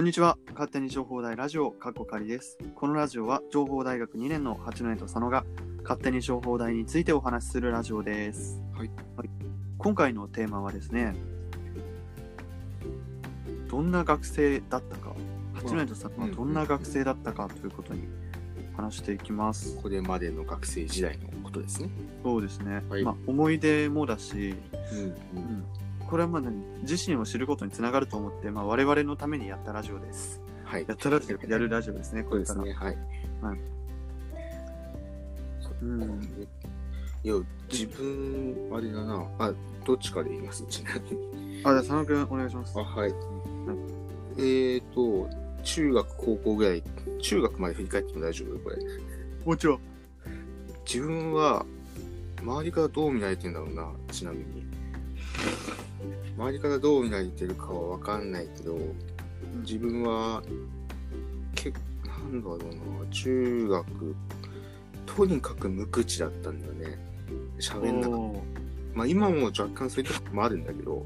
こんにちは。勝手に情報大ラジオ、かっこかりです。このラジオは、情報大学2年の八戸と佐野が、勝手に情報大についてお話しするラジオです。はい。今回のテーマはですね、どんな学生だったか、八戸とさんはどんな学生だったかということに話していきます。これまでの学生時代のことですね。そうですね。はいまあ、思い出もだし、うんうんこれはまあ何自身を知ることにつながると思って、まあ、我々のためにやったラジオです。はい。やったラジオ、やるラジオですね、これから。そうですね。はい。うん。いや、自分、あれだな。あ、どっちかで言います、ちなみに。あ、じゃあ佐野くんお願いします。あ、はい。えーと、中学、高校ぐらい、中学まで振り返っても大丈夫？これ。もちろん。自分は、周りからどう見られてんだろうな、ちなみに。周りからどう見られてるかはわかんないけど、自分は、けなんだろうな、中学、とにかく無口だったんだよね。喋んなかった。まあ今も若干そういうとこもあるんだけど、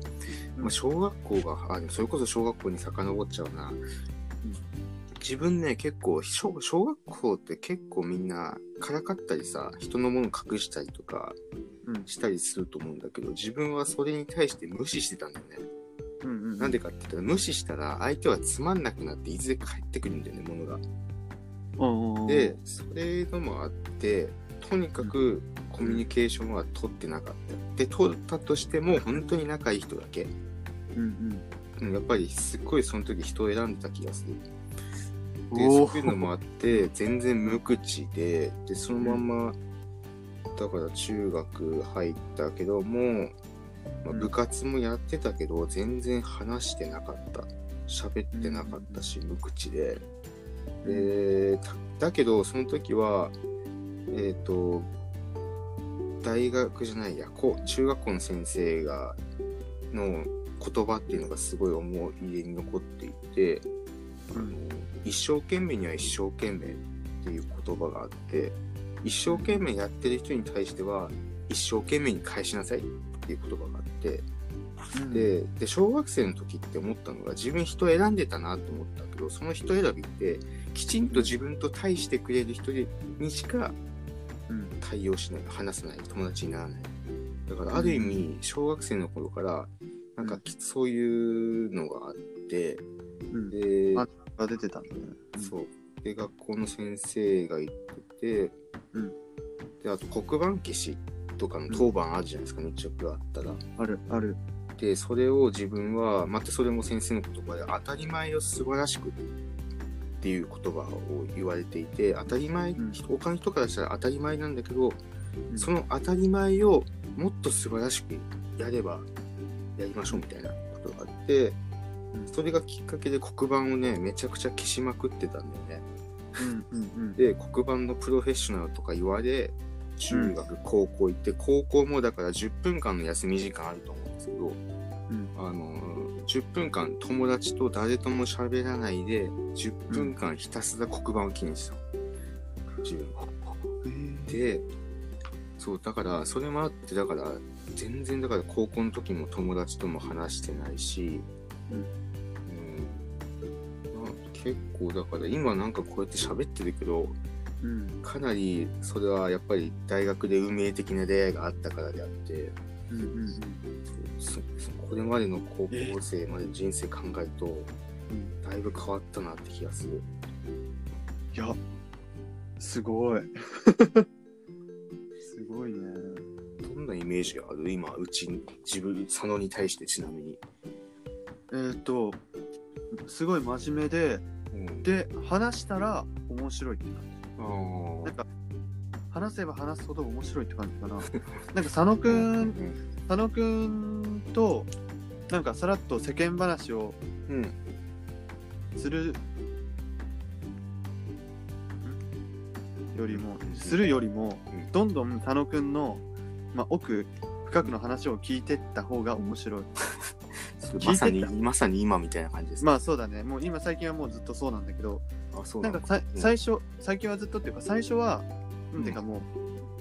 うんまあ小学校が、あ、それこそ小学校に遡っちゃうな。自分ね、結構小、小学校って結構みんなからかったりさ、人のもの隠したりとかうん。したりすると思うんだけど、自分はそれに対して無視してたんだよね。うんうん。なんでかって言ったら、無視したら相手はつまんなくなっていずれ帰ってくるんだよね、ものが。で、それのもあって、とにかくコミュニケーションは取ってなかった。で、取ったとしても、本当に仲いい人だけ。うんうんやっぱりすっごいその時人を選んでた気がする。うん。で、おそういうのもあって、全然無口で、で、そのまんま、だから中学入ったけども、まあ、うん部活もやってたけど、全然話してなかった。喋ってなかったし、無口で。で、ただけど、その時は、えっ、と、大学じゃないや、こう中学校の先生が、の言葉っていうのがすごい思い出に残っていて、あの一生懸命には一生懸命っていう言葉があって一生懸命やってる人に対しては一生懸命に返しなさいっていう言葉があってうんでで小学生の時って思ったのが自分人選んでたなと思ったけどその人選びってきちんと自分と対してくれる人にしかうん対応しない話さない友達にならないだからある意味小学生の頃からなんかきそういうのがあってうん。であが出てたんだね。そう。で、学校の先生が言ってて、うんで、あと黒板消しとかの当番あるじゃないですか、日直があったら。ある、ある。で、それを自分は、またそれも先生の言葉で、当たり前を素晴らしくっていう言葉を言われていて、当たり前、うん他の人からしたら当たり前なんだけど、うんその当たり前をもっと素晴らしくやればやりましょうみたいなことがあって、それがきっかけで黒板をね、めちゃくちゃ消しまくってたんだよね。で、黒板のプロフェッショナルとか言われ、中学、高校行って、高校もだから10分間の休み時間あると思うんですけど、うん。あの、10分間友達と誰とも喋らないで、10分間ひたすら黒板を記念したの。自分で、そう、だから、それもあって、だから、全然だから高校の時も友達とも話してないし、うん結構だから今なんかこうやって喋ってるけど、うんかなりそれはやっぱり大学で運命的な出会いがあったからであって、うんうんそそこれまでの高校生までの人生考えると、うん。だいぶ変わったなって気がする。いや、すごい。すごいね。どんなイメージある？今、うちに、自分、佐野に対してちなみに。えっ、と、すごい真面目で、うん、で、話したら面白いって感じ。あなんか、話せば話すほど面白いって感じかな。なんか佐野くーん、佐野くんと、なんかさらっと世間話をうん。するよりも、するよりも、うんどんどん佐野くんの、まあ、奥深くの話を聞いてった方が面白い。まさに、まさに今みたいな感じです。まあそうだね。もう今最近はもうずっとそうなんだけど、あ、そうのなんかさ、うん。最初、最近はずっとっていうか、最初は、なんていうかも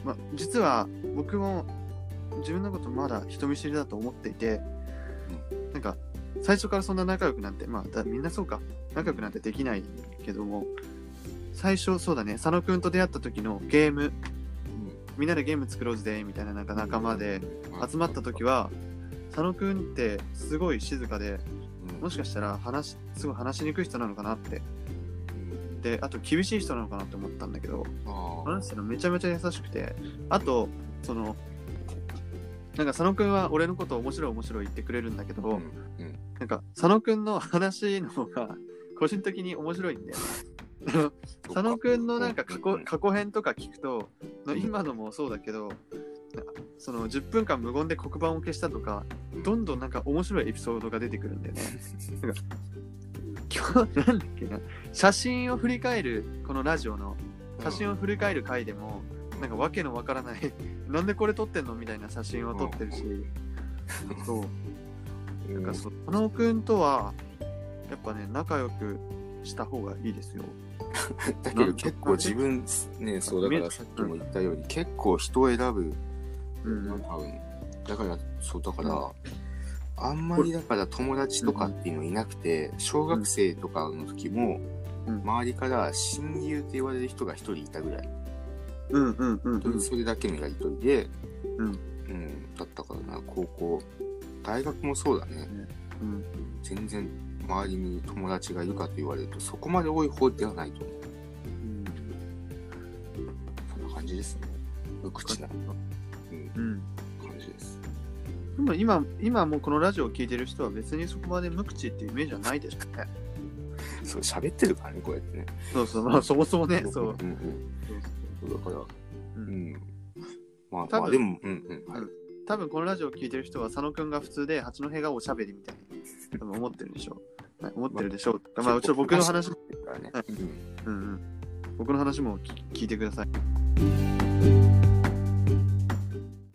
う、まあ、実は僕も自分のことまだ人見知りだと思っていて、なんか、最初からそんな仲良くなんて、まあ、だみんなそうか。仲良くなんてできないけども、最初そうだね、佐野くんと出会った時のゲーム、みんなでゲーム作ろうぜ、みたいななんか仲間で集まった時は、佐野くんってすごい静かで、もしかしたら話、すごい話しにくい人なのかなって。で、あと厳しい人なのかなって思ったんだけど、あ話したらめちゃめちゃ優しくて、あと、その、なんか佐野くんは俺のこと面白い面白い言ってくれるんだけど、うんうん。なんか佐野くんの話の方が個人的に面白いんだよね。佐野くんのなんか過去過去編とか聞くと、今のもそうだけど、その10分間無言で黒板を消したとか、どんどんなんか面白いエピソードが出てくるんだよね。なんか今日なんだっけな、写真を振り返る、このラジオの写真を振り返る回でも、なんかわけのわからない、なんでこれ撮ってんのみたいな写真を撮ってるし、そう。なんかそう、佐野くんとは、やっぱね、仲良くした方がいいですよ。だけど結構自分ねそうだからさっきも言ったように結構人を選ぶうん。多分。だからそうだからあんまりだから友達とかっていうのいなくて小学生とかの時もうん。周りから親友って言われる人が一人いたぐらい。うんうんうんうん。それだけのやりとりでうん。うんだったからな高校大学もそうだね。うん。全然周りに友達がいるかと言われるとそこまで多い方ではないと思う。そんな感じですね。無口な、うん、うん。感じですでも今、今もうこのラジオを聞いてる人は別にそこまで無口っていうイメージはないでしょうね。そう喋ってるからねこうやってねそうそう、まあそもそもね、そう。うんうんそうだからううんんまあ多分まあでもうんうんはい多分このラジオを聞いてる人は佐野くんが普通で八戸がおしゃべりみたいに多分思ってるでしょう。はい思ってるでしょう。まあ、ちょっと僕の話、ねはいうんうん、僕の話も聞聞いてください。